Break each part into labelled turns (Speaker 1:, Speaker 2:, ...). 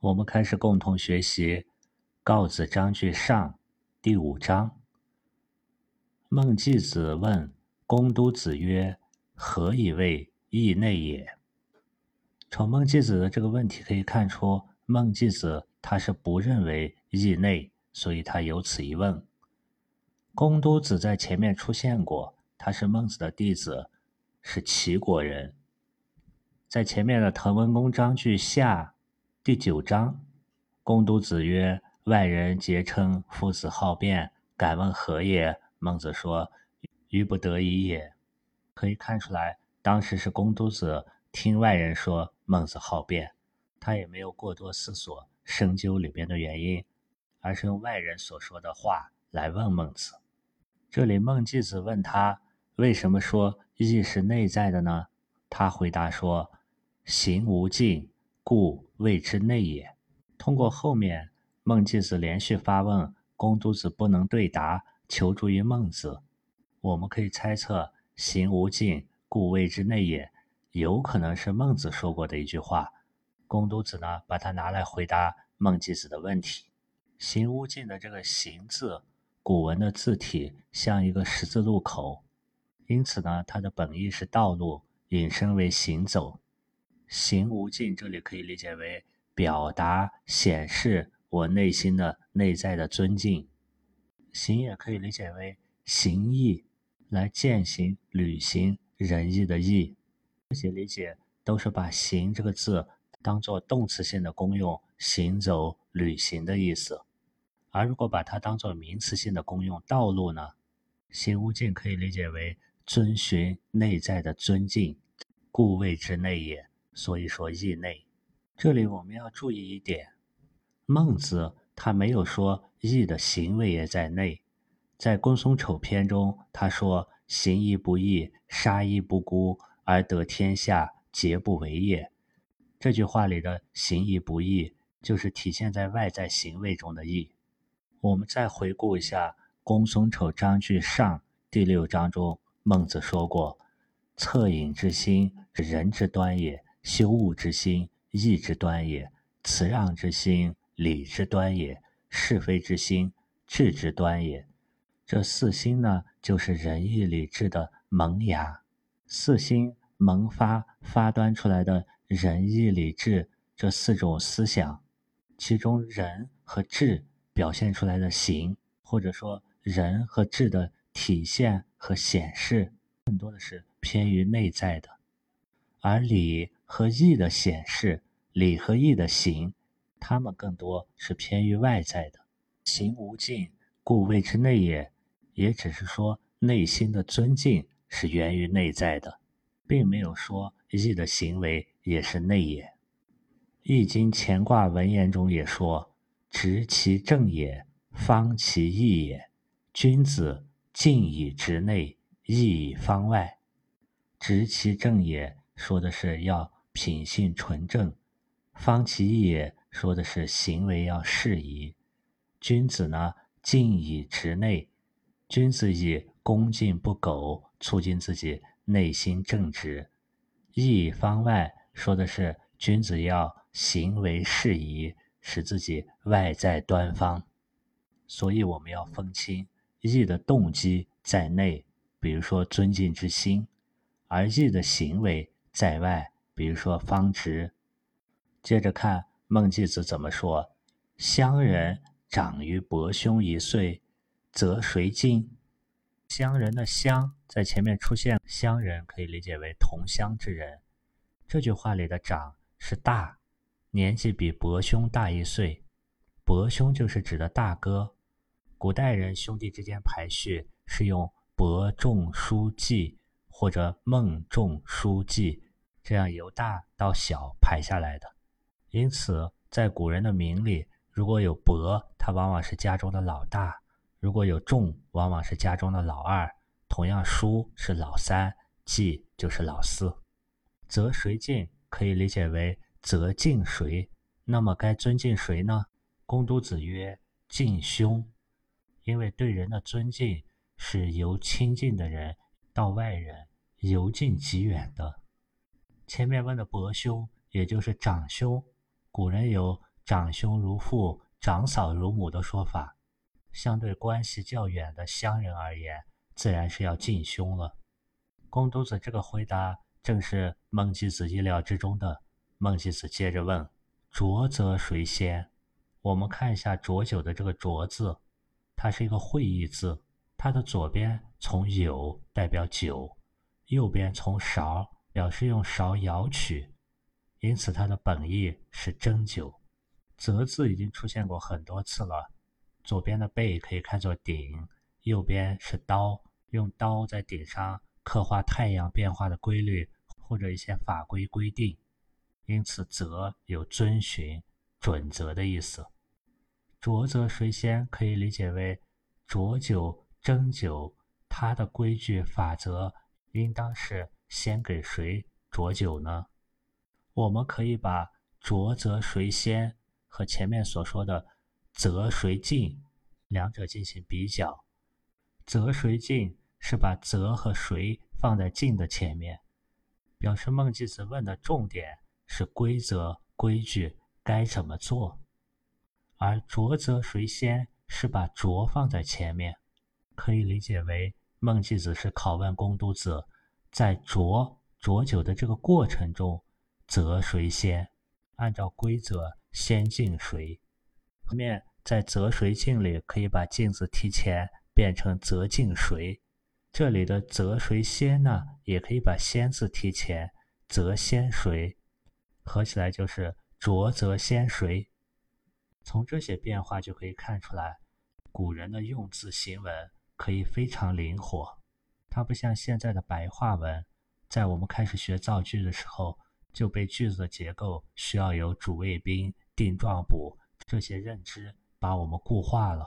Speaker 1: 我们开始共同学习《告子章句上》第五章。孟季子问公都子曰：“何以谓义内也？”从孟季子的这个问题可以看出，孟季子他是不认为义内，所以他有此一问。公都子在前面出现过，他是孟子的弟子，是齐国人，在前面的《滕文公章句下》。第九章，公都子曰：“外人皆称夫子好辩，敢问何也？”孟子说：“愚不得已也。”可以看出来，当时是公都子听外人说孟子好辩，他也没有过多思索深究里边的原因，而是用外人所说的话来问孟子。这里孟季子问他为什么说意是内在的呢？他回答说：“行无尽。”故谓之内也。通过后面孟季子连续发问，公都子不能对答，求助于孟子。我们可以猜测“行无尽，故谓之内也”，有可能是孟子说过的一句话。公都子呢，把它拿来回答孟季子的问题。“行无尽”的这个“行”字，古文的字体像一个十字路口，因此呢，它的本意是道路，引申为行走。行无尽，这里可以理解为表达、显示我内心的内在的尊敬。行也可以理解为行义，来践行、履行仁义的义。这些理解都是把“行”这个字当做动词性的功用，行走、履行的意思。而如果把它当做名词性的功用，道路呢？行无尽可以理解为遵循内在的尊敬，故谓之内也。所以说义内，这里我们要注意一点，孟子他没有说义的行为也在内，在公孙丑篇中他说行义不义，杀义不孤，而得天下，皆不为也。这句话里的行义不义，就是体现在外在行为中的义。我们再回顾一下公孙丑章句上第六章中，孟子说过：恻隐之心，仁之端也。修物之心，义之端也；辞让之心，礼之端也；是非之心，智之端也。这四心呢，就是仁义礼智的萌芽。四心萌发发端出来的仁义礼智这四种思想，其中仁和智表现出来的行，或者说仁和智的体现和显示，更多的是偏于内在的，而礼。和义的显示，礼和义的行，他们更多是偏于外在的。行无尽，故谓之内也。也只是说内心的尊敬是源于内在的，并没有说义的行为也是内也。《易经》乾卦文言中也说：“直其正也，方其义也。君子敬以直内，义以方外。”直其正也，说的是要。品性纯正，方其义也说的是行为要适宜。君子呢，敬以直内，君子以恭敬不苟，促进自己内心正直。义方外说的是君子要行为适宜，使自己外在端方。所以我们要分清义的动机在内，比如说尊敬之心，而义的行为在外。比如说方直，接着看孟季子怎么说：“乡人长于伯兄一岁，则谁敬？”乡人的乡在前面出现，乡人可以理解为同乡之人。这句话里的长是大，年纪比伯兄大一岁，伯兄就是指的大哥。古代人兄弟之间排序是用伯仲叔季或者孟仲叔季。这样由大到小排下来的，因此在古人的名里，如果有伯，他往往是家中的老大；如果有仲，往往是家中的老二。同样，叔是老三，季就是老四。择谁敬，可以理解为择敬谁。那么该尊敬谁呢？公都子曰：敬兄，因为对人的尊敬是由亲近的人到外人，由近及远的。前面问的伯兄，也就是长兄，古人有长兄如父、长嫂如母的说法，相对关系较远的乡人而言，自然是要敬兄了。公都子这个回答正是孟季子意料之中的。孟季子接着问：“浊则谁先？”我们看一下“浊酒”的这个“浊”字，它是一个会意字。它的左边从“有”代表酒，右边从“勺”表示用勺舀取，因此它的本意是蒸酒。“则”字已经出现过很多次了。左边的“背”可以看作鼎，右边是刀，用刀在鼎上刻画太阳变化的规律或者一些法规规定。因此，则有遵循准则的意思。浊则谁先？可以理解为浊酒、蒸酒，它的规矩法则应当是先给谁浊酒呢？我们可以把浊则谁先和前面所说的则谁进两者进行比较。则谁进是把则和谁放在进的前面，表示孟季子问的重点。是规则规矩该怎么做，而浊则谁先是把浊放在前面，可以理解为孟季子是拷问公都子，在浊浊酒的这个过程中，则谁先？按照规则先敬谁？后面在则谁敬里可以把敬字提前变成则敬谁？这里的则谁先呢？也可以把先字提前，则先谁？合起来就是浊则先谁？从这些变化就可以看出来，古人的用字行文可以非常灵活。它不像现在的白话文，在我们开始学造句的时候，就被句子的结构需要有主谓宾、定状补这些认知把我们固化了。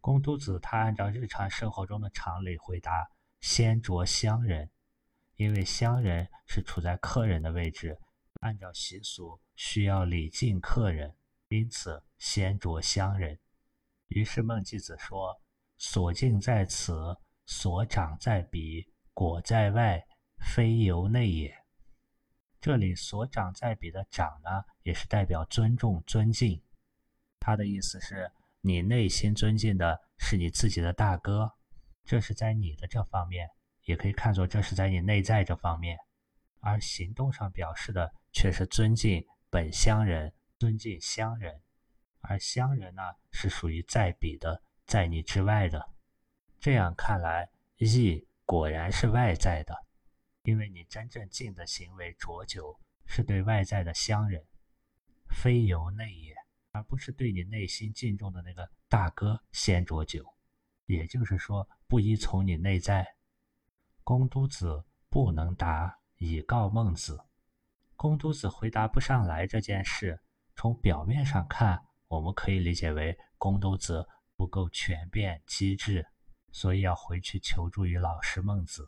Speaker 1: 公都子他按照日常生活中的常理回答：先着乡人，因为乡人是处在客人的位置。按照习俗，需要礼敬客人，因此先着乡人。于是孟季子说：“所敬在此，所长在彼，果在外，非由内也。”这里“所长在彼”的“长”呢，也是代表尊重、尊敬。他的意思是你内心尊敬的是你自己的大哥，这是在你的这方面，也可以看作这是在你内在这方面，而行动上表示的。却是尊敬本乡人，尊敬乡人，而乡人呢是属于在彼的，在你之外的。这样看来，义果然是外在的，因为你真正敬的行为浊酒，是对外在的乡人，非由内也，而不是对你内心敬重的那个大哥先浊酒。也就是说，不依从你内在。公都子不能答，以告孟子。公都子回答不上来这件事，从表面上看，我们可以理解为公都子不够全变机智，所以要回去求助于老师孟子。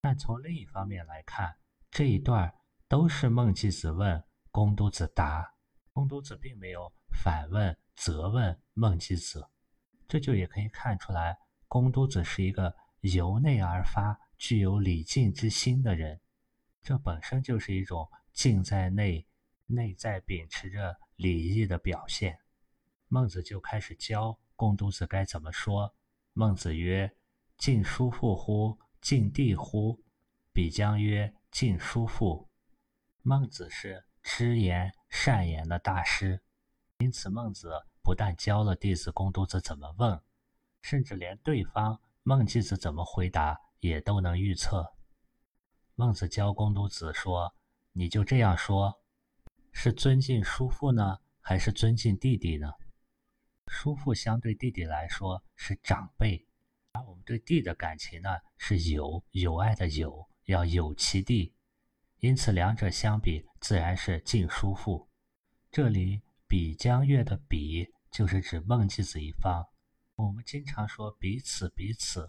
Speaker 1: 但从另一方面来看，这一段都是孟季子问，公都子答，公都子并没有反问、责问孟季子，这就也可以看出来，公都子是一个由内而发、具有礼敬之心的人，这本身就是一种。敬在内，内在秉持着礼义的表现。孟子就开始教公都子该怎么说。孟子曰：“敬叔父乎？敬弟乎？”比将曰：“敬叔父。”孟子是知言善言的大师，因此孟子不但教了弟子公都子怎么问，甚至连对方孟季子怎么回答也都能预测。孟子教公都子说。你就这样说，是尊敬叔父呢，还是尊敬弟弟呢？叔父相对弟弟来说是长辈，而我们对弟的感情呢是友友爱的友，要友其弟，因此两者相比，自然是敬叔父。这里比江月的比就是指孟季子一方。我们经常说彼此彼此，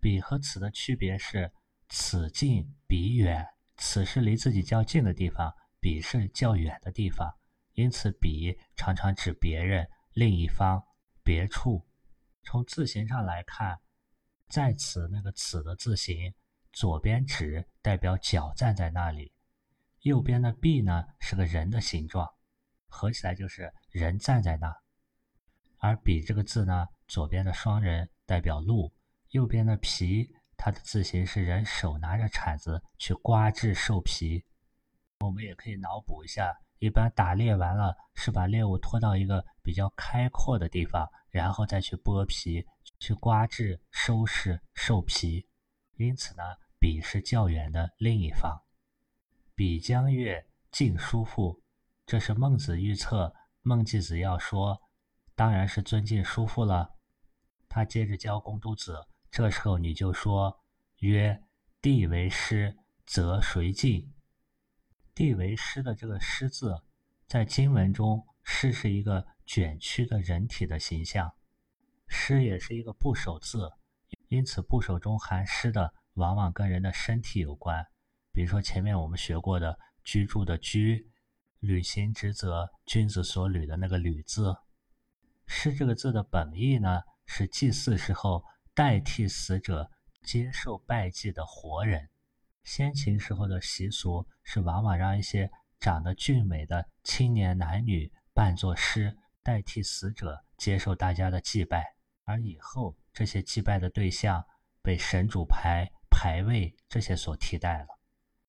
Speaker 1: 彼和此的区别是此近彼远。此是离自己较近的地方，彼是较远的地方，因此彼常常指别人、另一方、别处。从字形上来看，在此那个“此”的字形，左边指代表脚站在那里，右边的“臂”呢是个人的形状。合起来就是人站在那。而“比”这个字呢，左边的双人代表鹿，右边的“皮”，它的字形是人手拿着铲子去刮制兽皮。我们也可以脑补一下，一般打猎完了是把猎物拖到一个比较开阔的地方，然后再去剥皮、去刮制、收拾兽皮。因此呢，比是较远的另一方。比将曰：“晋叔父。”这是孟子预测孟季子要说，当然是尊敬叔父了。他接着教公都子，这时候你就说：“曰，地为师，则谁敬？”地为师的这个师字，在经文中，师是一个卷曲的人体的形象，师也是一个部首字，因此部首中含师的，往往跟人的身体有关。比如说前面我们学过的居住的居，履行职责，君子所履的那个履字。师这个字的本意呢，是祭祀时候代替死者接受拜祭的活人。先秦时候的习俗是，往往让一些长得俊美的青年男女扮作尸，代替死者接受大家的祭拜。而以后，这些祭拜的对象被神主牌、牌位这些所替代了。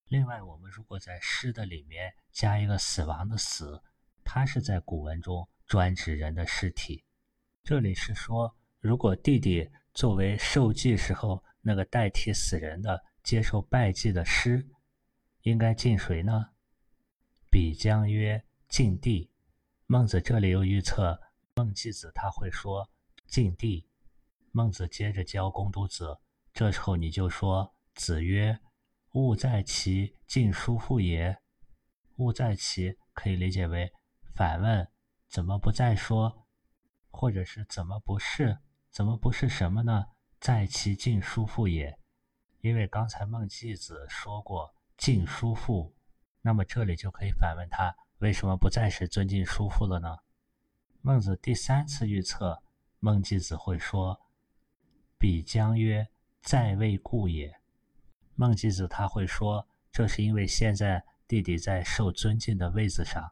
Speaker 1: 另外，我们如果在尸的里面加一个死亡的死，它是在古文中专指人的尸体。这里是说，如果弟弟作为受祭时候那个代替死人的。接受拜祭的师，应该敬谁呢？比将曰敬帝。孟子这里又预测孟季子他会说敬帝。孟子接着教公都子，这时候你就说子曰：“勿在其敬叔父也。”勿在其可以理解为反问：怎么不再说？或者是怎么不是？怎么不是什么呢？在其敬叔父也。因为刚才孟季子说过敬叔父，那么这里就可以反问他为什么不再是尊敬叔父了呢？孟子第三次预测孟季子会说：“比将曰在位故也。”孟季子他会说这是因为现在弟弟在受尊敬的位子上。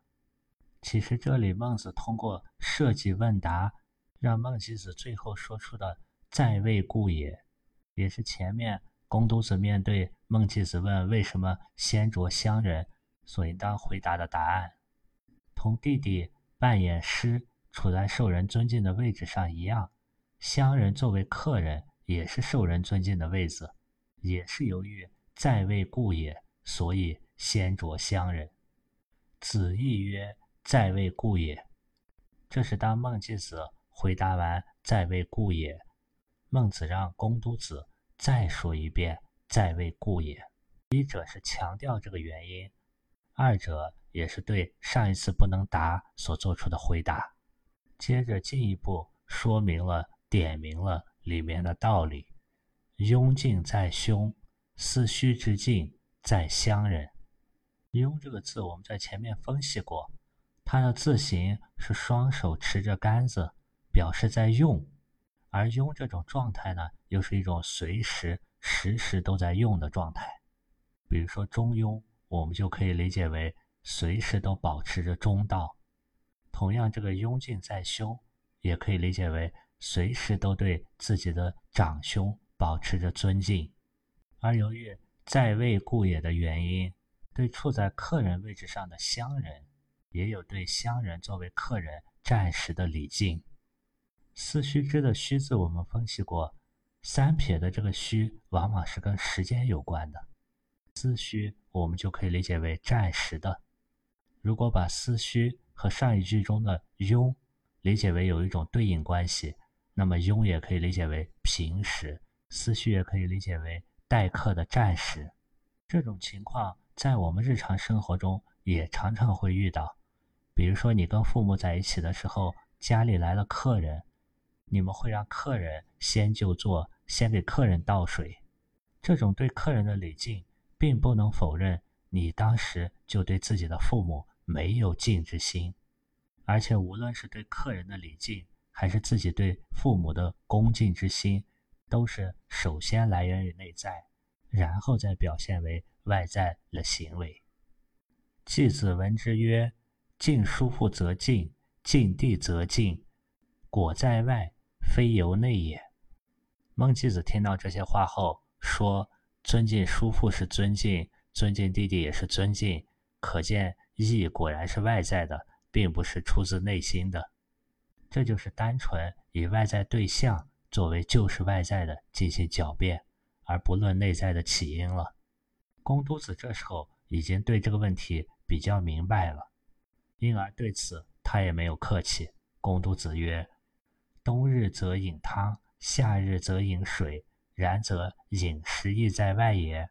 Speaker 1: 其实这里孟子通过设计问答，让孟季子最后说出的“在位故也”，也是前面。公都子面对孟季子问为什么先着乡人，所应当回答的答案，同弟弟扮演师处在受人尊敬的位置上一样，乡人作为客人也是受人尊敬的位子，也是由于在位故也，所以先着乡人。子亦曰：“在位故也。”这是当孟季子回答完“在位故也”，孟子让公都子。再说一遍，在位故也。一者是强调这个原因，二者也是对上一次不能答所做出的回答。接着进一步说明了、点明了里面的道理。雍敬在胸，思虚之敬在乡人。雍这个字我们在前面分析过，它的字形是双手持着杆子，表示在用。而用这种状态呢，又是一种随时、时时都在用的状态。比如说中庸，我们就可以理解为随时都保持着中道。同样，这个雍敬在兄，也可以理解为随时都对自己的长兄保持着尊敬。而由于在位故也的原因，对处在客人位置上的乡人，也有对乡人作为客人暂时的礼敬。四虚之的虚字，我们分析过，三撇的这个虚往往是跟时间有关的。思虚我们就可以理解为暂时的。如果把思虚和上一句中的庸理解为有一种对应关系，那么庸也可以理解为平时，思虚也可以理解为待客的暂时。这种情况在我们日常生活中也常常会遇到。比如说你跟父母在一起的时候，家里来了客人。你们会让客人先就坐，先给客人倒水，这种对客人的礼敬，并不能否认你当时就对自己的父母没有敬之心，而且无论是对客人的礼敬，还是自己对父母的恭敬之心，都是首先来源于内在，然后再表现为外在的行为。季子闻之曰：“尽叔父则尽，尽地则尽，果在外，非由内也。孟季子听到这些话后说：“尊敬叔父是尊敬，尊敬弟弟也是尊敬。可见义果然是外在的，并不是出自内心的。这就是单纯以外在对象作为就是外在的进行狡辩，而不论内在的起因了。”公都子这时候已经对这个问题比较明白了。因而对此他也没有客气。公都子曰：“冬日则饮汤，夏日则饮水，然则饮食亦在外也。”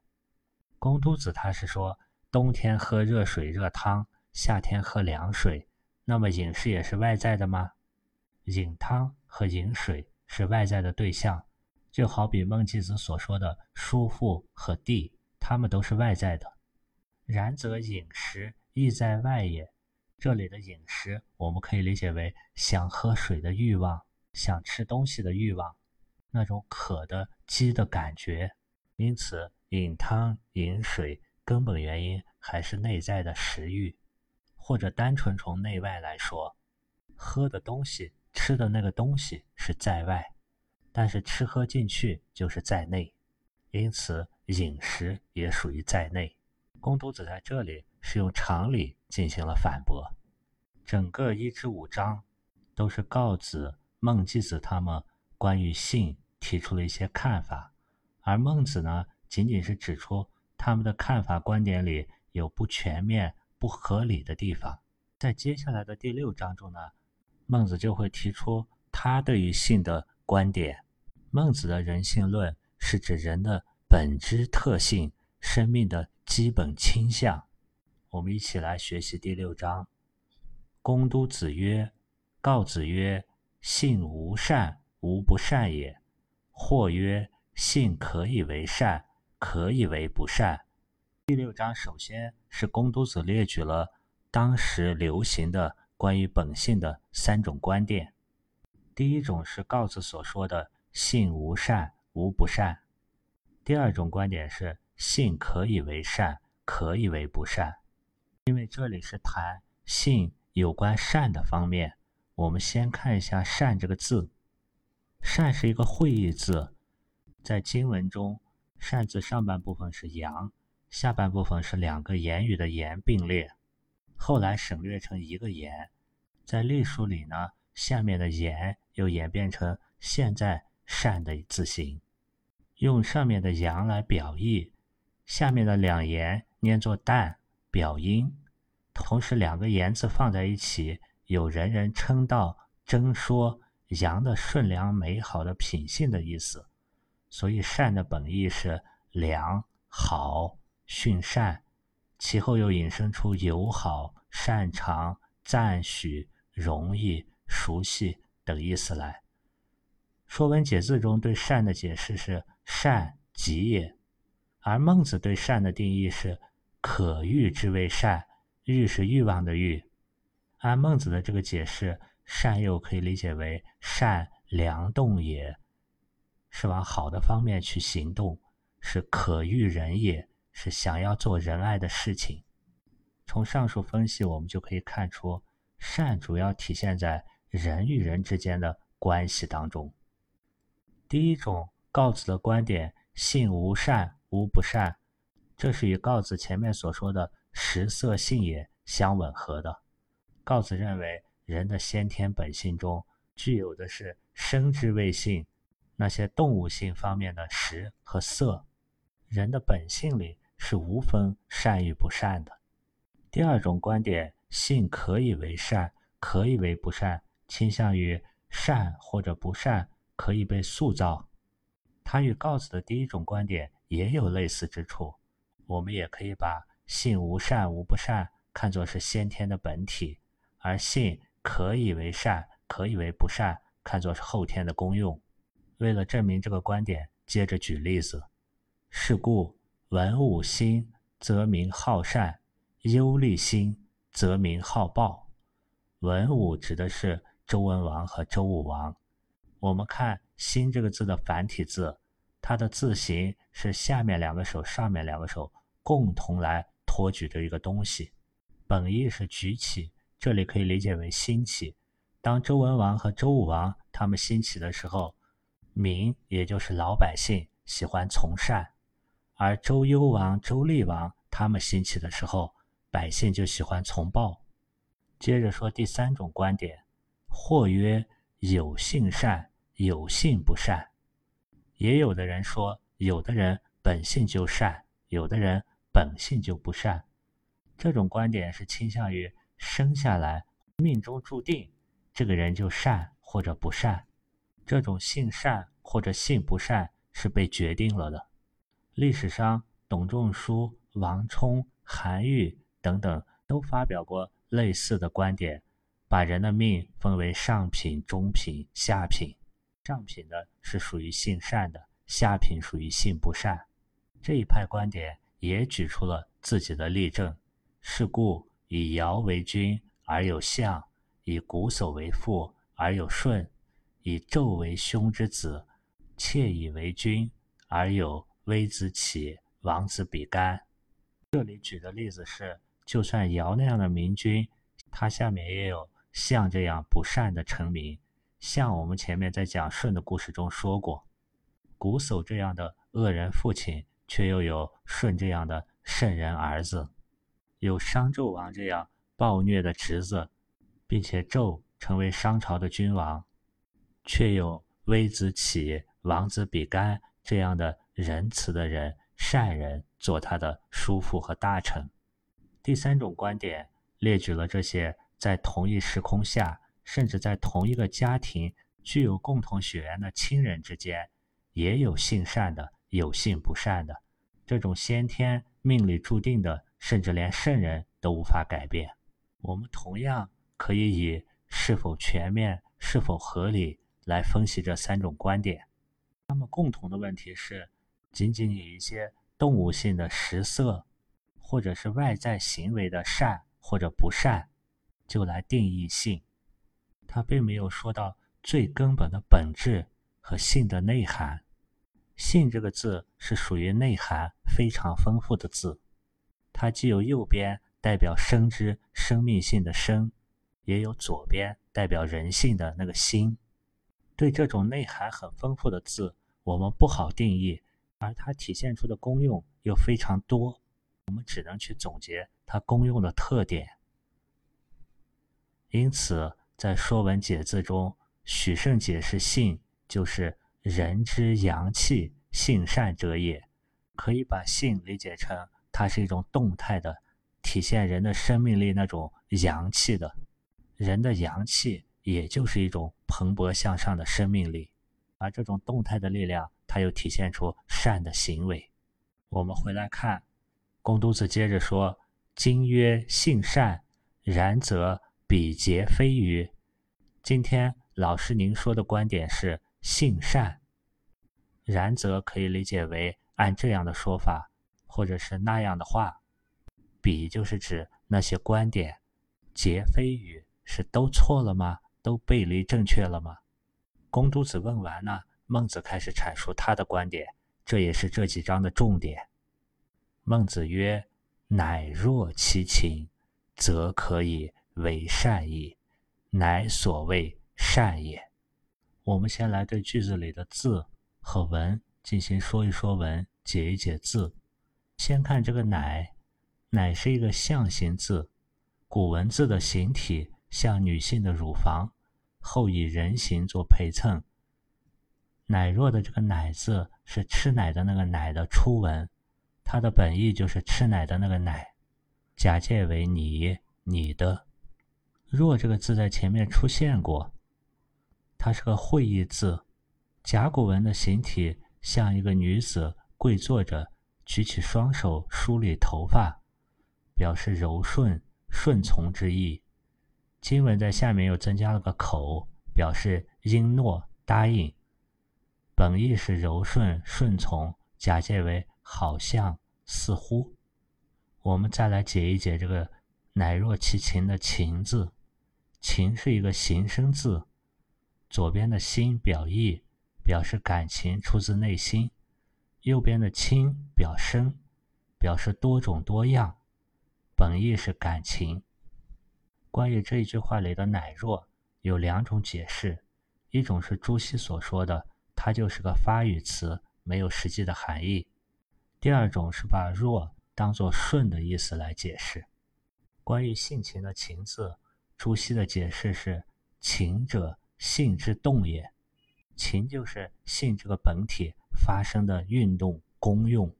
Speaker 1: 公都子他是说，冬天喝热水热汤，夏天喝凉水，那么饮食也是外在的吗？饮汤和饮水是外在的对象，就好比孟季子所说的叔父和弟，他们都是外在的。然则饮食亦在外也。这里的饮食，我们可以理解为想喝水的欲望，想吃东西的欲望，那种渴的饥的感觉。因此，饮汤饮水根本原因还是内在的食欲，或者单纯从内外来说，喝的东西、吃的那个东西是在外，但是吃喝进去就是在内，因此饮食也属于在内。公都子在这里是用常理。进行了反驳，整个一至五章都是告子、孟季子他们关于性提出了一些看法，而孟子呢，仅仅是指出他们的看法观点里有不全面、不合理的地方。在接下来的第六章中呢，孟子就会提出他对于性的观点。孟子的人性论是指人的本质特性、生命的基本倾向。我们一起来学习第六章。公都子曰：“告子曰：‘性无善，无不善也。’或曰：‘性可以为善，可以为不善。’”第六章首先是公都子列举了当时流行的关于本性的三种观点。第一种是告子所说的“性无善，无不善”。第二种观点是“性可以为善，可以为不善”。因为这里是谈性有关善的方面，我们先看一下“善”这个字。“善”是一个会意字，在经文中，“善”字上半部分是阳，下半部分是两个言语的言并列，后来省略成一个言。在隶书里呢，下面的言又演变成现在“善”的字形，用上面的阳来表意，下面的两言念作旦。表音，同时两个言字放在一起，有人人称道、争说阳的顺良美好的品性的意思。所以善的本意是良好、训善，其后又引申出友好、擅长、赞许、容易、熟悉等意思来。《说文解字》中对善的解释是善吉也，而孟子对善的定义是。可欲之谓善，欲是欲望的欲。按孟子的这个解释，善又可以理解为善良动也，是往好的方面去行动，是可欲人也，是想要做仁爱的事情。从上述分析，我们就可以看出，善主要体现在人与人之间的关系当中。第一种告子的观点：性无善，无不善。这是与告子前面所说的“食色性也”相吻合的。告子认为，人的先天本性中具有的是生之谓性，那些动物性方面的食和色，人的本性里是无分善与不善的。第二种观点，性可以为善，可以为不善，倾向于善或者不善可以被塑造。他与告子的第一种观点也有类似之处。我们也可以把性无善无不善看作是先天的本体，而性可以为善，可以为不善，看作是后天的功用。为了证明这个观点，接着举例子：是故文武兴，则民好善；忧虑兴，则民好暴。文武指的是周文王和周武王。我们看“兴”这个字的繁体字，它的字形是下面两个手，上面两个手。共同来托举着一个东西，本意是举起，这里可以理解为兴起。当周文王和周武王他们兴起的时候，民也就是老百姓喜欢从善；而周幽王、周厉王他们兴起的时候，百姓就喜欢从暴。接着说第三种观点，或曰有性善，有性不善。也有的人说，有的人本性就善，有的人本性就不善。这种观点是倾向于生下来命中注定这个人就善或者不善，这种性善或者性不善是被决定了的。历史上，董仲舒、王充、韩愈等等都发表过类似的观点，把人的命分为上品、中品、下品。上品的是属于性善的，下品属于性不善。这一派观点也举出了自己的例证。是故以尧为君而有相，以瞽叟为父而有舜，以纣为兄之子，妾以为君而有微子启、王子比干。这里举的例子是，就算尧那样的明君，他下面也有像这样不善的臣民。像我们前面在讲舜的故事中说过，瞽叟这样的恶人父亲，却又有舜这样的圣人儿子；有商纣王这样暴虐的侄子，并且纣成为商朝的君王，却有微子启、王子比干这样的仁慈的人、善人做他的叔父和大臣。第三种观点列举了这些在同一时空下。甚至在同一个家庭具有共同血缘的亲人之间，也有性善的，有性不善的。这种先天命里注定的，甚至连圣人都无法改变。我们同样可以以是否全面、是否合理来分析这三种观点。他们共同的问题是，仅仅以一些动物性的食色，或者是外在行为的善或者不善，就来定义性。他并没有说到最根本的本质和性的内涵。性这个字是属于内涵非常丰富的字，它既有右边代表生之生命性的生，也有左边代表人性的那个心。对这种内涵很丰富的字，我们不好定义，而它体现出的功用又非常多，我们只能去总结它功用的特点。因此。在《说文解字》中，许慎解释性就是人之阳气，性善者也。可以把性理解成它是一种动态的，体现人的生命力那种阳气的。人的阳气也就是一种蓬勃向上的生命力，而这种动态的力量，它又体现出善的行为。我们回来看，公都子接着说：“今曰性善，然则。”比劫非鱼。今天老师您说的观点是性善，然则可以理解为按这样的说法，或者是那样的话。比就是指那些观点，劫非语是都错了吗？都背离正确了吗？公都子问完呢，孟子开始阐述他的观点，这也是这几章的重点。孟子曰：“乃若其情，则可以。”为善矣，乃所谓善也。我们先来对句子里的字和文进行说一说文，解一解字。先看这个“奶”，“奶”是一个象形字，古文字的形体像女性的乳房，后以人形做陪衬。奶若的这个“奶”字是吃奶的那个“奶”的初文，它的本意就是吃奶的那个“奶”，假借为你、你的。若这个字在前面出现过，它是个会意字。甲骨文的形体像一个女子跪坐着，举起双手梳理头发，表示柔顺、顺从之意。经文在下面又增加了个口，表示应诺、答应。本意是柔顺、顺从，假借为好像、似乎。我们再来解一解这个“乃若其情”的“情”字。情是一个形声字，左边的心表意，表示感情出自内心；右边的清表深，表示多种多样，本意是感情。关于这一句话里的“乃弱”，有两种解释：一种是朱熹所说的，它就是个发语词，没有实际的含义；第二种是把“弱”当作“顺”的意思来解释。关于性情的“情”字，朱熹的解释是：“情者，性之动也。情就是性这个本体发生的运动功用。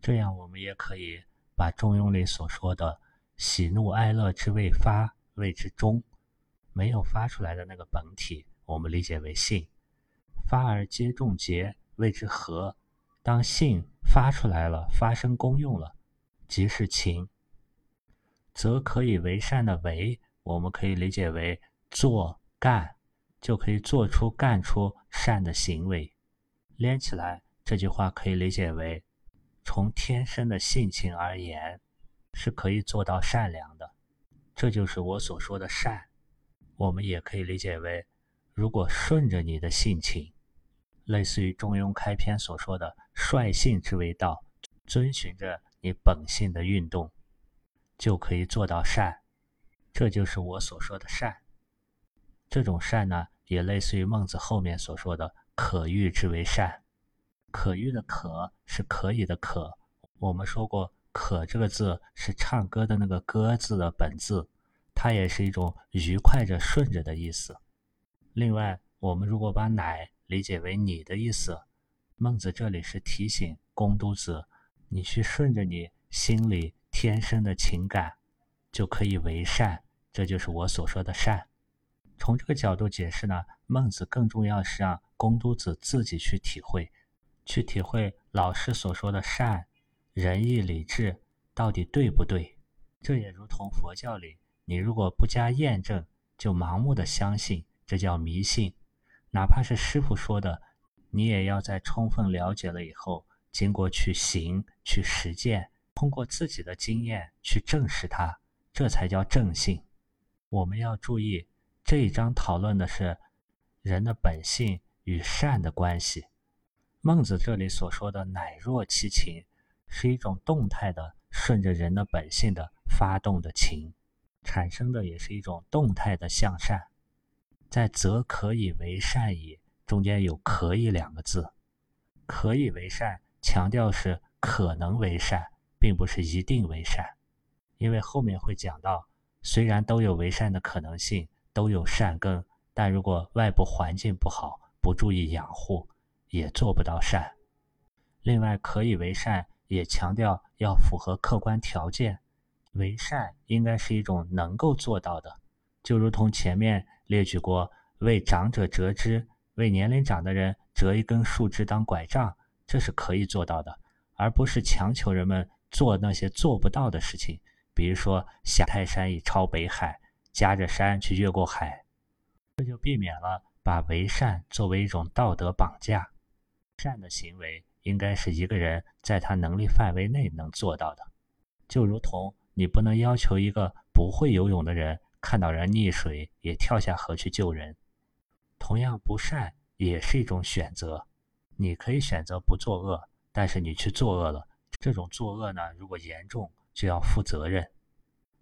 Speaker 1: 这样，我们也可以把《中庸》里所说的‘喜怒哀乐之未发，谓之中’，没有发出来的那个本体，我们理解为性；‘发而皆众结，谓之和’。当性发出来了，发生功用了，即是情。则可以为善的‘为’，我们可以理解为做干。”就可以做出干出善的行为，连起来这句话可以理解为：从天生的性情而言，是可以做到善良的。这就是我所说的善。我们也可以理解为，如果顺着你的性情，类似于《中庸》开篇所说的“率性之为道”，遵循着你本性的运动，就可以做到善。这就是我所说的善。这种善呢，也类似于孟子后面所说的“可欲之为善”。可欲的“可”是可以的“可”。我们说过，“可”这个字是唱歌的那个“歌”字的本字，它也是一种愉快着、顺着的意思。另外，我们如果把“乃”理解为你的意思，孟子这里是提醒公都子，你去顺着你心里天生的情感，就可以为善。这就是我所说的善。从这个角度解释呢，孟子更重要是让公都子自己去体会，去体会老师所说的善、仁义礼智到底对不对。这也如同佛教里，你如果不加验证就盲目的相信，这叫迷信。哪怕是师傅说的，你也要在充分了解了以后，经过去行、去实践，通过自己的经验去证实它，这才叫正信。我们要注意。这一章讨论的是人的本性与善的关系。孟子这里所说的“乃若其情”，是一种动态的顺着人的本性的发动的情，产生的也是一种动态的向善。在“则可以为善矣”中间有“可以”两个字，“可以为善”强调是可能为善，并不是一定为善，因为后面会讲到，虽然都有为善的可能性。都有善根，但如果外部环境不好，不注意养护，也做不到善。另外，可以为善，也强调要符合客观条件。为善应该是一种能够做到的，就如同前面列举过，为长者折枝，为年龄长的人折一根树枝当拐杖，这是可以做到的，而不是强求人们做那些做不到的事情，比如说下泰山以超北海。夹着山去越过海，这就避免了把为善作为一种道德绑架。善的行为应该是一个人在他能力范围内能做到的，就如同你不能要求一个不会游泳的人看到人溺水也跳下河去救人。同样，不善也是一种选择，你可以选择不作恶，但是你去作恶了，这种作恶呢，如果严重就要负责任。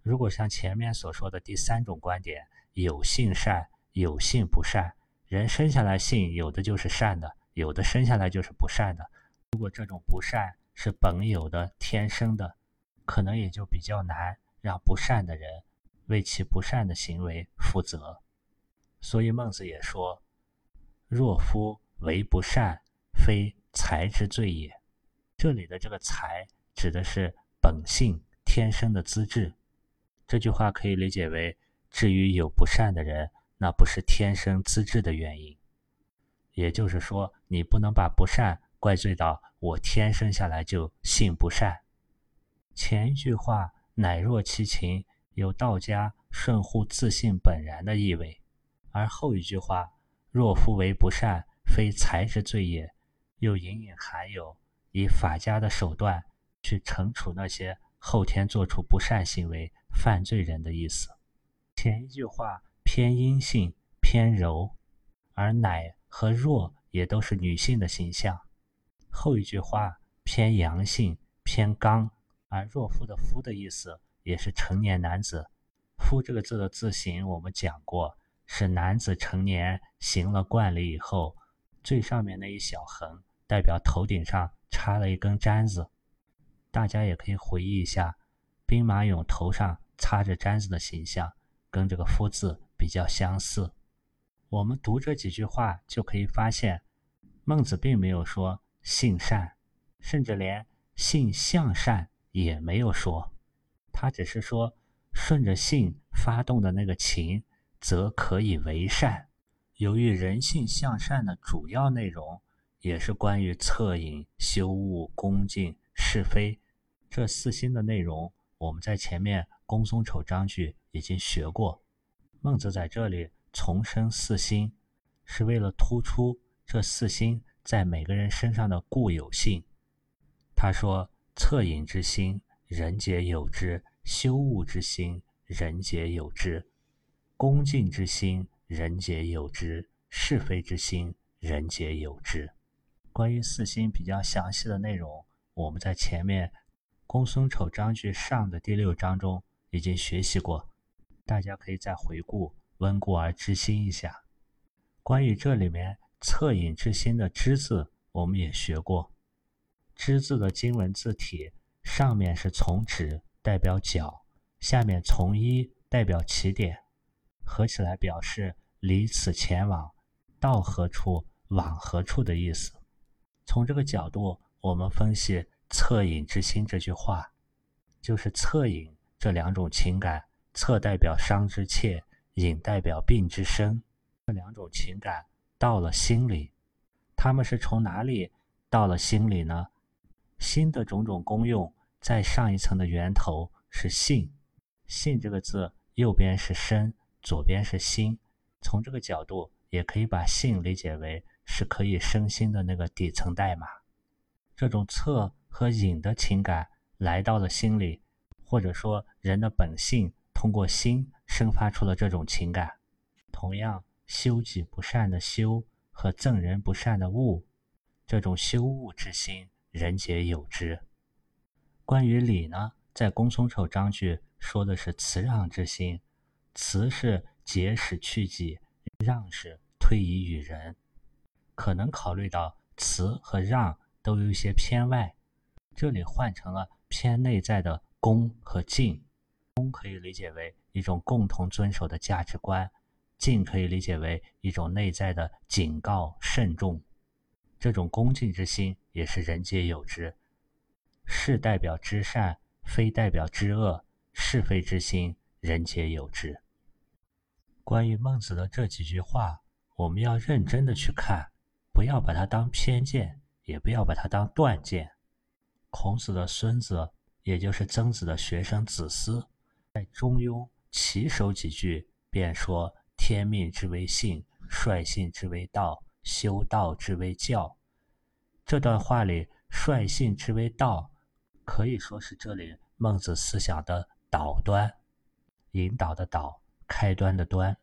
Speaker 1: 如果像前面所说的第三种观点，有性善，有性不善，人生下来性有的就是善的，有的生下来就是不善的。如果这种不善是本有的、天生的，可能也就比较难让不善的人为其不善的行为负责。所以孟子也说：“若夫为不善，非才之罪也。”这里的这个才指的是本性、天生的资质。这句话可以理解为：至于有不善的人，那不是天生资质的原因。也就是说，你不能把不善怪罪到我天生下来就性不善。前一句话“乃若其情”有道家顺乎自信本然的意味，而后一句话“若夫为不善，非才之罪也”，又隐隐含有以法家的手段去惩处那些后天做出不善行为。犯罪人的意思。前一句话偏阴性偏柔，而乃和弱也都是女性的形象。后一句话偏阳性偏刚，而弱夫的夫的意思也是成年男子，夫这个字的字形，我们讲过，是男子成年行了冠礼以后，最上面那一小横，代表头顶上插了一根簪子。大家也可以回忆一下，兵马俑头上插着簪子的形象，跟这个夫字比较相似。我们读这几句话，就可以发现，孟子并没有说性善，甚至连性向善也没有说，他只是说。顺着性发动的那个情，则可以为善。由于人性向善的主要内容，也是关于恻隐、修恶、恭敬、是非这四心的内容，我们在前面公孙丑章句已经学过。孟子在这里重申四心，是为了突出这四心在每个人身上的固有性。他说：“恻隐之心，人皆有之。”修恶之心，人皆有之；恭敬之心，人皆有之；是非之心，人皆有之。关于四心比较详细的内容，我们在前面《公孙丑章句上》的第六章中已经学习过，大家可以再回顾，温故而知新一下。关于这里面恻隐之心的“知”字，我们也学过，“知”字的经文字体上面是从指。代表脚，下面从一代表起点，合起来表示离此前往，到何处往何处的意思。从这个角度，我们分析“恻隐之心”这句话，就是恻隐这两种情感，恻代表伤之切，隐代表病之深，这两种情感到了心里，他们是从哪里到了心里呢？心的种种功用。在上一层的源头是性，性这个字右边是身，左边是心。从这个角度，也可以把性理解为是可以生心的那个底层代码。这种恻和隐的情感来到了心里，或者说人的本性通过心生发出了这种情感。同样，修己不善的修和憎人不善的恶，这种修恶之心，人皆有之。关于礼呢，在公孙丑章句说的是辞让之心，辞是节使去己，让是推移与人。可能考虑到辞和让都有一些偏外，这里换成了偏内在的恭和敬。恭可以理解为一种共同遵守的价值观，敬可以理解为一种内在的警告慎重。这种恭敬之心也是人皆有之。是代表知善，非代表知恶。是非之心，人皆有之。关于孟子的这几句话，我们要认真的去看，不要把它当偏见，也不要把它当断见。孔子的孙子，也就是曾子的学生子思，在《中庸》起首几句便说：“天命之为性，率性之为道，修道之为教。”这段话里，“率性之为道”。可以说是这里孟子思想的导端，引导的导，开端的端。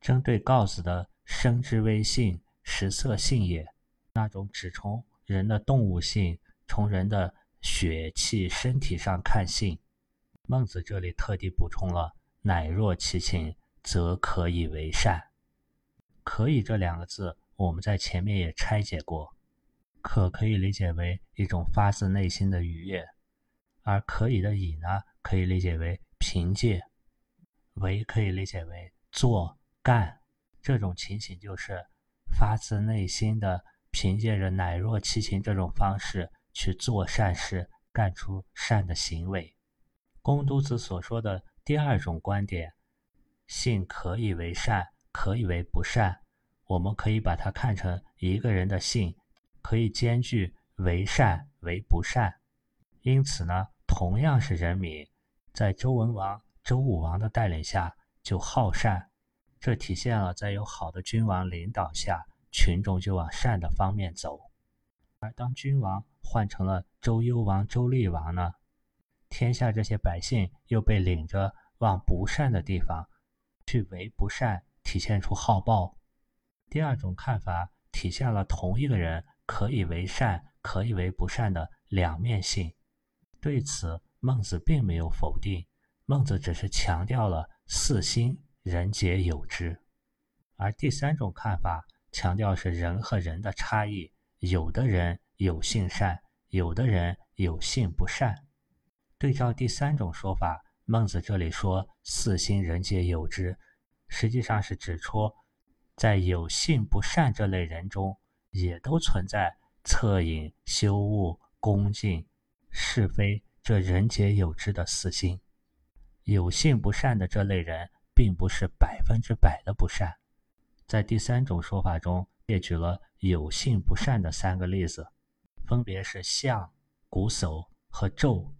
Speaker 1: 针对告子的“生之谓性，食色性也”，那种只从人的动物性、从人的血气身体上看性，孟子这里特地补充了“乃若其情，则可以为善”。可以这两个字，我们在前面也拆解过。可可以理解为一种发自内心的愉悦，而可以的以呢，可以理解为凭借；为可以理解为做干。这种情形就是发自内心的，凭借着乃若其情这种方式去做善事，干出善的行为。公都子所说的第二种观点，性可以为善，可以为不善，我们可以把它看成一个人的性。可以兼具为善为不善，因此呢，同样是人民，在周文王、周武王的带领下就好善，这体现了在有好的君王领导下，群众就往善的方面走。而当君王换成了周幽王、周厉王呢，天下这些百姓又被领着往不善的地方去为不善，体现出好报。第二种看法体现了同一个人。可以为善，可以为不善的两面性，对此孟子并没有否定，孟子只是强调了四心人皆有之。而第三种看法强调是人和人的差异，有的人有性善，有的人有性不善。对照第三种说法，孟子这里说“四心人皆有之”，实际上是指出，在有性不善这类人中，也都存在恻隐、羞恶、恭敬、是非这人皆有之的四心。有性不善的这类人，并不是百分之百的不善。在第三种说法中，列举了有性不善的三个例子，分别是象、瞽叟和纣。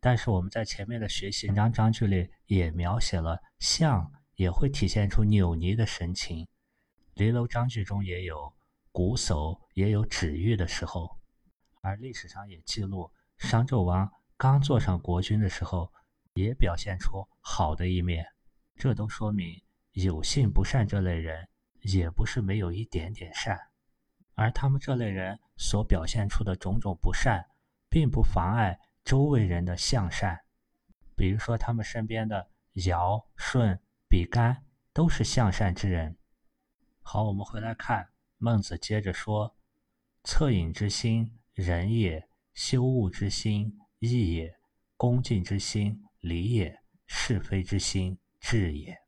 Speaker 1: 但是我们在前面的学习文章章句里也描写了象也会体现出扭捏的神情，离楼章句中也有瞽叟也有止欲的时候，而历史上也记录商纣王刚坐上国君的时候，也表现出好的一面，这都说明。有性不善这类人，也不是没有一点点善，而他们这类人所表现出的种种不善，并不妨碍周围人的向善。比如说，他们身边的尧、舜、比干都是向善之人。好，我们回来看孟子接着说：“恻隐之心，仁也；羞恶之心，义也；恭敬之心，礼也；是非之心，智也。”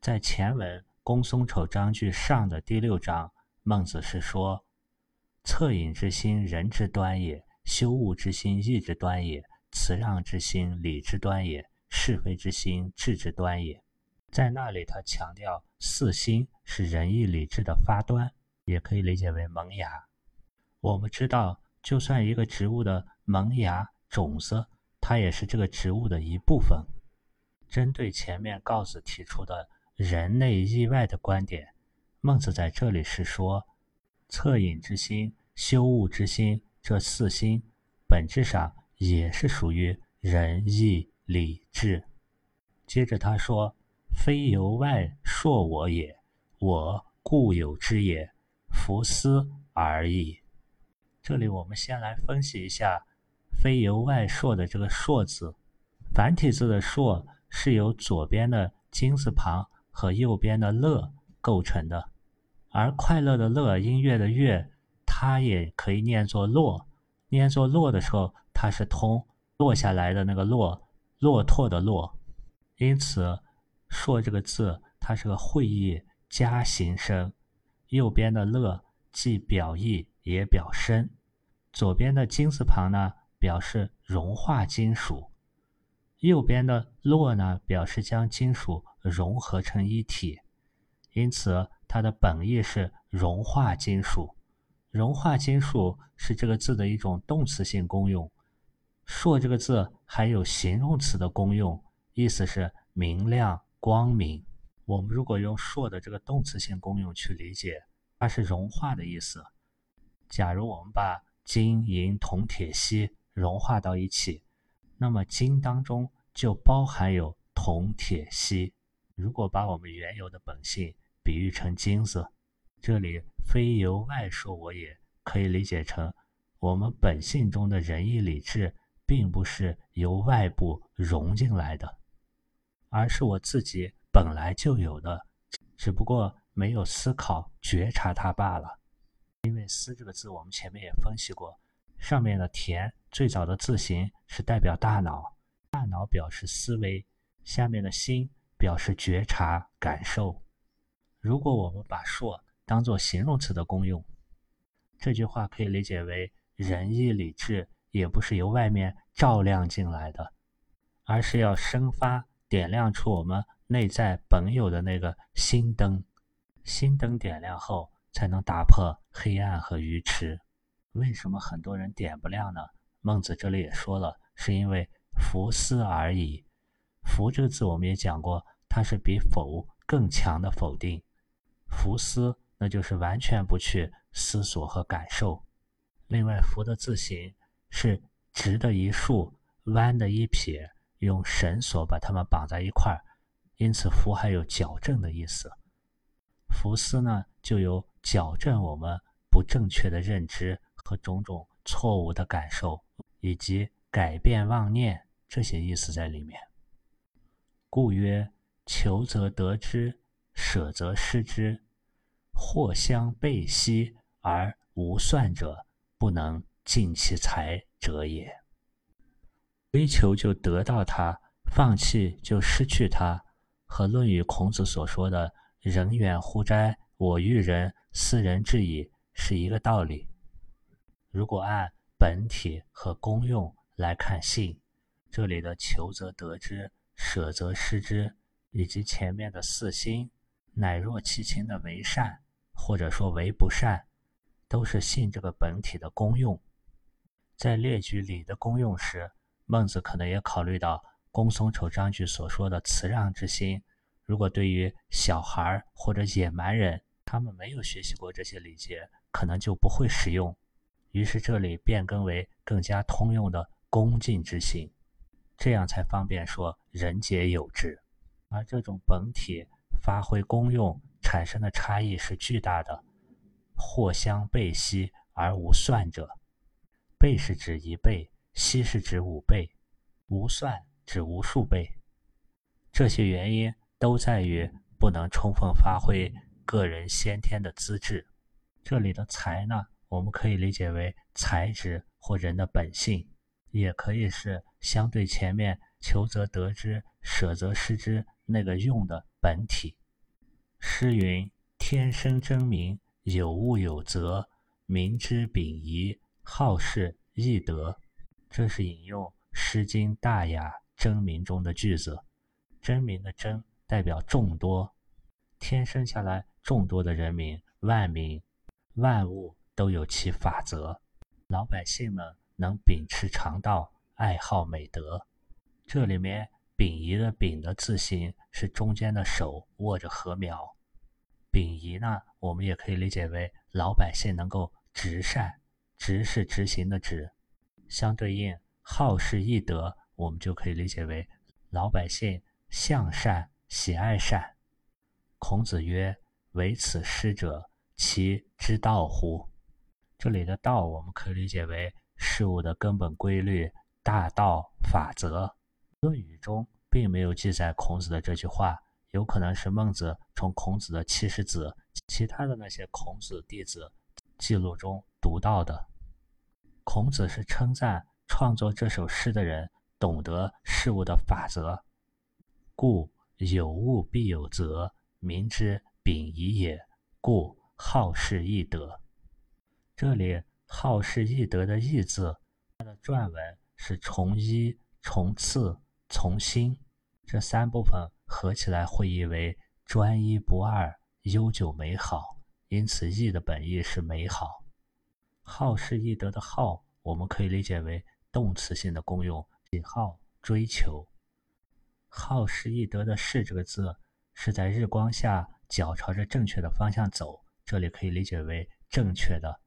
Speaker 1: 在前文《公孙丑章句上》的第六章，孟子是说：“恻隐之心，仁之端也；羞恶之心，义之端也；辞让之心，礼之端也；是非之心，智之端也。”在那里，他强调四心是仁义礼智的发端，也可以理解为萌芽。我们知道，就算一个植物的萌芽种子，它也是这个植物的一部分。针对前面告子提出的。人内意外的观点，孟子在这里是说，恻隐之心、羞恶之心这四心，本质上也是属于仁义礼智。接着他说：“非由外铄我也，我固有之也，弗思而已。”这里我们先来分析一下“非由外铄”的这个“铄”字，繁体字的“铄”是由左边的金字旁。和右边的乐构成的，而快乐的乐，音乐的乐，它也可以念作落。念作落的时候，它是通落下来的那个落，骆驼的骆。因此，硕这个字，它是个会意加形声。右边的乐，既表意也表声。左边的金字旁呢，表示融化金属。右边的落呢，表示将金属融合成一体，因此它的本意是融化金属。融化金属是这个字的一种动词性功用。硕这个字还有形容词的功用，意思是明亮、光明。我们如果用硕的这个动词性功用去理解，它是融化的意思。假如我们把金银铜铁锡融化到一起。那么金当中就包含有铜、铁、锡。如果把我们原有的本性比喻成金色，这里非由外说我也，可以理解成我们本性中的仁义礼智，并不是由外部融进来的，而是我自己本来就有的，只不过没有思考觉察它罢了。因为“思”这个字，我们前面也分析过。上面的田最早的字形是代表大脑，大脑表示思维；下面的心表示觉察、感受。如果我们把“硕”当做形容词的功用，这句话可以理解为仁义礼智也不是由外面照亮进来的，而是要生发、点亮出我们内在本有的那个心灯。心灯点亮后，才能打破黑暗和愚痴。为什么很多人点不亮呢？孟子这里也说了，是因为弗思而已。弗这个字我们也讲过，它是比否更强的否定。弗思，那就是完全不去思索和感受。另外，弗的字形是直的一竖，弯的一撇，用绳索把它们绑在一块儿，因此弗还有矫正的意思。弗思呢，就有矫正我们不正确的认知。和种种错误的感受，以及改变妄念这些意思在里面。故曰：求则得之，舍则失之。或相背息而无算者，不能尽其才者也。追求就得到它，放弃就失去它，和《论语》孔子所说的“人远乎哉，我欲人，斯人至矣”是一个道理。如果按本体和功用来看性，这里的求则得之，舍则失之，以及前面的四心，乃若其情的为善。或者说为不善，都是性这个本体的功用。在列举礼的功用时，孟子可能也考虑到公孙丑章句所说的辞让之心。如果对于小孩或者野蛮人，他们没有学习过这些礼节，可能就不会使用。于是这里变更为更加通用的恭敬之心，这样才方便说人皆有之。而这种本体发挥功用。产生的差异是巨大的，或相倍息而无算者，倍是指一倍，息是指五倍，无算指无数倍。这些原因都在于不能充分发挥个人先天的资质。这里的才呢，我们可以理解为才智或人的本性，也可以是相对前面求则得之，舍则失之那个用的本体。诗云：“天生真明，有物有则，民之秉仪，好事易得。”这是引用《诗经·大雅·真名》中的句子。真名的“真”代表众多，天生下来众多的人民、万民、万物都有其法则。老百姓们能秉持常道，爱好美德。这里面。丙仪的丙的字形是中间的手握着禾苗，丙仪呢，我们也可以理解为老百姓能够直善，直是执行的直，相对应好事易得，我们就可以理解为老百姓向善，喜爱善。孔子曰：“唯此师者，其知道乎？”这里的道，我们可以理解为事物的根本规律、大道、法则。《论语》中并没有记载孔子的这句话，有可能是孟子从孔子的七十子、其他的那些孔子弟子记录中读到的。孔子是称赞创作这首诗的人懂得事物的法则，故有物必有则，民之秉仪也。故好事易得。这里“好事易得”的“易”字，它的篆文是从一从次。从心这三部分合起来会译为专一不二、悠久美好。因此，义的本意是美好。好是易得的好，我们可以理解为动词性的功用，喜好、追求。好是易得的是这个字是在日光下脚朝着正确的方向走，这里可以理解为正确的。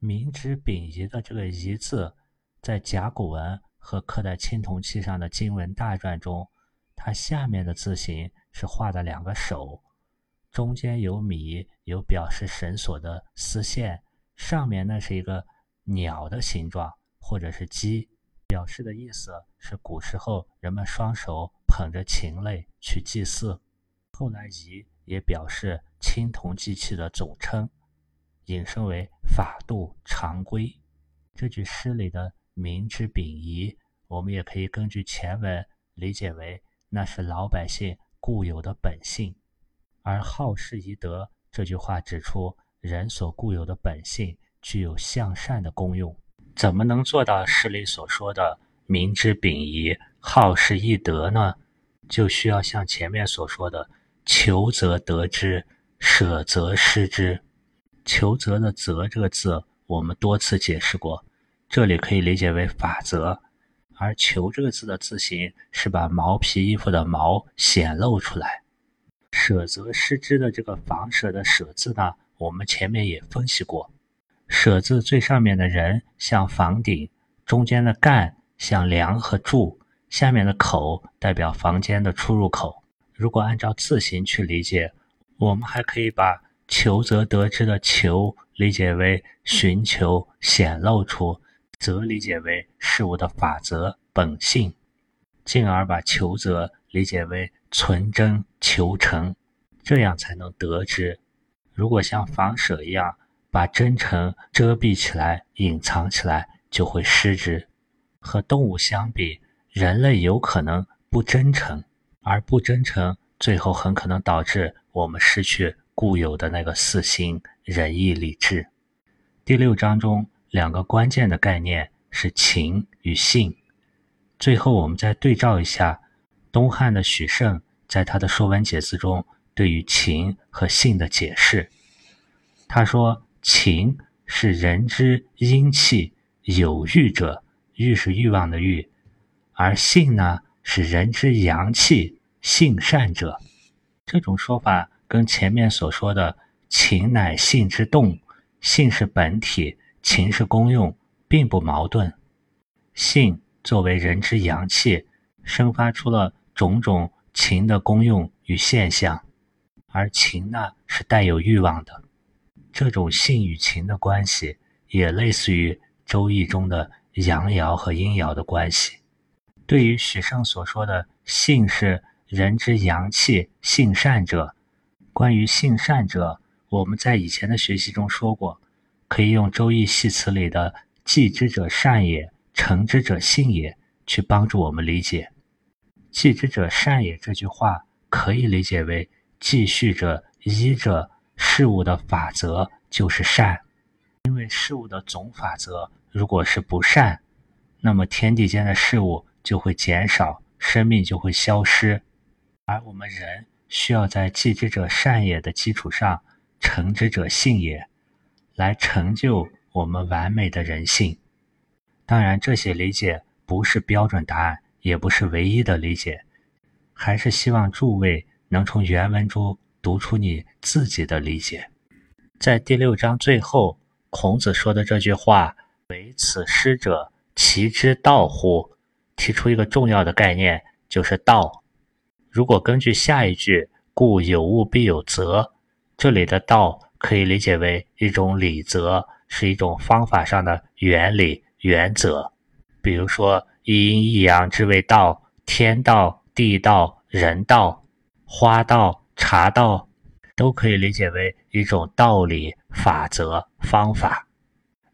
Speaker 1: 明之秉仪的这个仪字，在甲骨文。和刻在青铜器上的经文大篆中，它下面的字形是画的两个手，中间有米，有表示绳索的丝线，上面那是一个鸟的形状，或者是鸡，表示的意思是古时候人们双手捧着禽类去祭祀。后来仪也表示青铜祭器的总称，引申为法度常规。这句诗里的。民之秉仪，我们也可以根据前文理解为那是老百姓固有的本性。而好事宜得这句话指出，人所固有的本性具有向善的功用。怎么能做到诗里所说的民之秉仪，好事易得呢？就需要像前面所说的，求则得之，舍则失之。求则的则这个字，我们多次解释过。这里可以理解为法则，而“求”这个字的字形是把毛皮衣服的毛显露出来。舍则失之的这个房舍的舍字呢，我们前面也分析过。舍字最上面的人像房顶，中间的干像梁和柱，下面的口代表房间的出入口。如果按照字形去理解，我们还可以把“求则得之”的“求”理解为寻求、显露出。则理解为事物的法则本性，进而把求则理解为存真求成，这样才能得之。如果像房舍一样把真诚遮蔽起来、隐藏起来，就会失之。和动物相比，人类有可能不真诚，而不真诚最后很可能导致我们失去固有的那个四心：仁义礼智。第六章中两个关键的概念是情与性。最后，我们再对照一下东汉的许慎在他的《说文解字》中对于情和性的解释。他说：“情是人之阴气有欲者，欲是欲望的欲；而性呢，是人之阳气性善者。”这种说法跟前面所说的“情乃性之动，性是本体，情是功用”并不矛盾。性。作为人之阳气，生发出了种种情的功用与现象，而情呢是带有欲望的。这种性与情的关系，也类似于《周易》中的阳爻和阴爻的关系。对于许慎所说的“性是人之阳气，性善者”，关于性善者，我们在以前的学习中说过，可以用《周易》系辞里的“继之者善也”。成之者性也，去帮助我们理解“继之者善也”这句话，可以理解为继续着依着事物的法则就是善。因为事物的总法则如果是不善，那么天地间的事物就会减少，生命就会消失。而我们人需要在“继之者善也”的基础上，“成之者性也”，来成就我们完美的人性。当然，这些理解不是标准答案，也不是唯一的理解，还是希望诸位能从原文中读出你自己的理解。在第六章最后，孔子说的这句话“唯此师者，其之道乎？”提出一个重要的概念，就是道。如果根据下一句“故有物必有则”，这里的道可以理解为一种理则，是一种方法上的原理。原则，比如说一阴一阳之谓道，天道、地道、人道、花道、茶道，都可以理解为一种道理、法则、方法。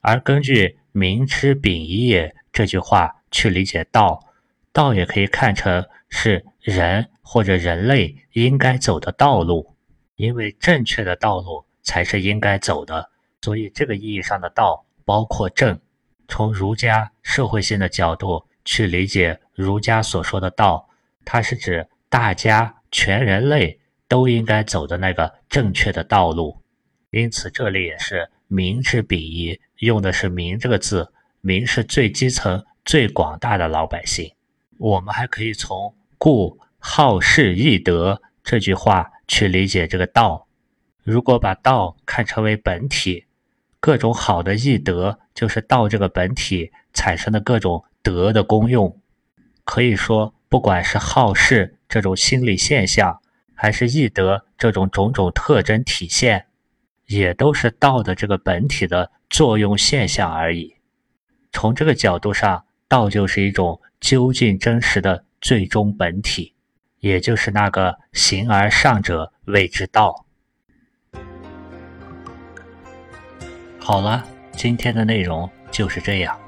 Speaker 1: 而根据“民之秉义也”这句话去理解道，道也可以看成是人或者人类应该走的道路，因为正确的道路才是应该走的，所以这个意义上的道包括正。从儒家社会性的角度去理解儒家所说的道，它是指大家全人类都应该走的那个正确的道路。因此，这里也是“民之鄙夷”，用的是“民”这个字，“民”是最基层、最广大的老百姓。我们还可以从“故好事易德”这句话去理解这个道。如果把道看成为本体。各种好的义德，就是道这个本体产生的各种德的功用。可以说，不管是好事这种心理现象，还是义德这种种种特征体现，也都是道的这个本体的作用现象而已。从这个角度上，道就是一种究竟真实的最终本体，也就是那个形而上者谓之道。好了，今天的内容就是这样。